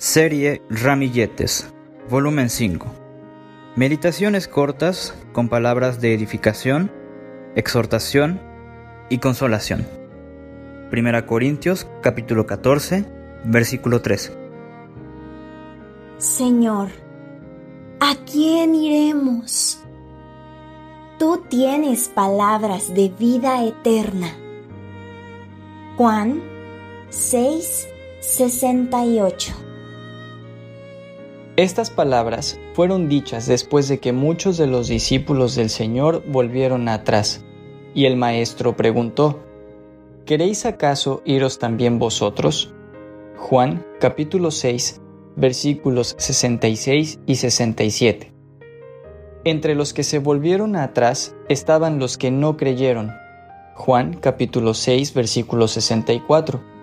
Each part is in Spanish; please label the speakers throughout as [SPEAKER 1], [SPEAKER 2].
[SPEAKER 1] Serie Ramilletes, volumen 5. Meditaciones cortas con palabras de edificación, exhortación y consolación. Primera Corintios capítulo 14, versículo 13.
[SPEAKER 2] Señor, ¿a quién iremos? Tú tienes palabras de vida eterna. Juan 6, 68
[SPEAKER 3] estas palabras fueron dichas después de que muchos de los discípulos del Señor volvieron atrás, y el Maestro preguntó, ¿Queréis acaso iros también vosotros? Juan capítulo 6 versículos 66 y 67. Entre los que se volvieron atrás estaban los que no creyeron. Juan capítulo 6 versículo 64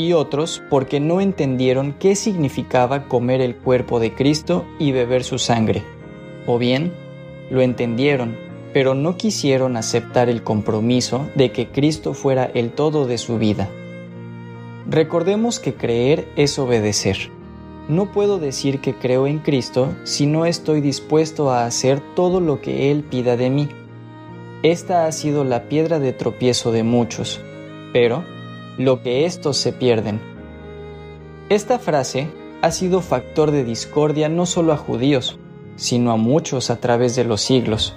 [SPEAKER 3] y otros porque no entendieron qué significaba comer el cuerpo de Cristo y beber su sangre. O bien, lo entendieron, pero no quisieron aceptar el compromiso de que Cristo fuera el todo de su vida. Recordemos que creer es obedecer. No puedo decir que creo en Cristo si no estoy dispuesto a hacer todo lo que Él pida de mí. Esta ha sido la piedra de tropiezo de muchos, pero lo que estos se pierden. Esta frase ha sido factor de discordia no solo a judíos, sino a muchos a través de los siglos.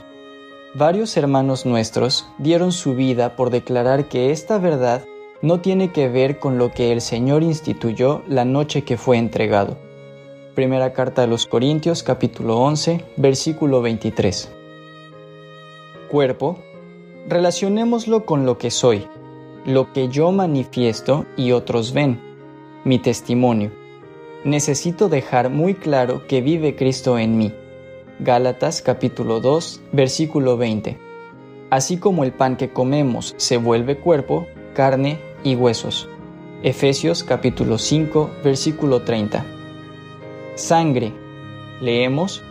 [SPEAKER 3] Varios hermanos nuestros dieron su vida por declarar que esta verdad no tiene que ver con lo que el Señor instituyó la noche que fue entregado. Primera carta a los Corintios capítulo 11 versículo 23. Cuerpo, relacionémoslo con lo que soy, lo que yo manifiesto y otros ven, mi testimonio. Necesito dejar muy claro que vive Cristo en mí. Gálatas capítulo 2, versículo 20. Así como el pan que comemos se vuelve cuerpo, carne y huesos. Efesios capítulo 5, versículo 30. Sangre. Leemos,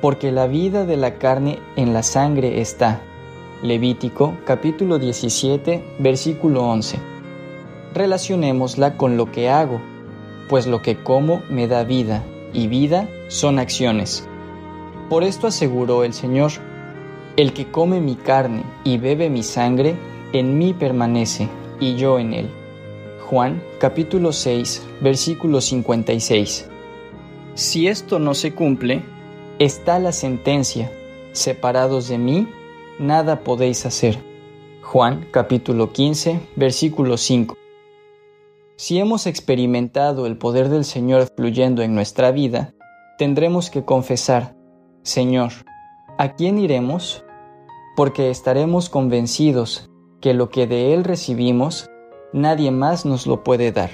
[SPEAKER 3] porque la vida de la carne en la sangre está Levítico capítulo 17 versículo 11. Relacionémosla con lo que hago, pues lo que como me da vida, y vida son acciones. Por esto aseguró el Señor, el que come mi carne y bebe mi sangre, en mí permanece, y yo en él. Juan capítulo 6 versículo 56. Si esto no se cumple, está la sentencia, separados de mí, nada podéis hacer. Juan capítulo 15, versículo 5. Si hemos experimentado el poder del Señor fluyendo en nuestra vida, tendremos que confesar, Señor, ¿a quién iremos? Porque estaremos convencidos que lo que de Él recibimos, nadie más nos lo puede dar.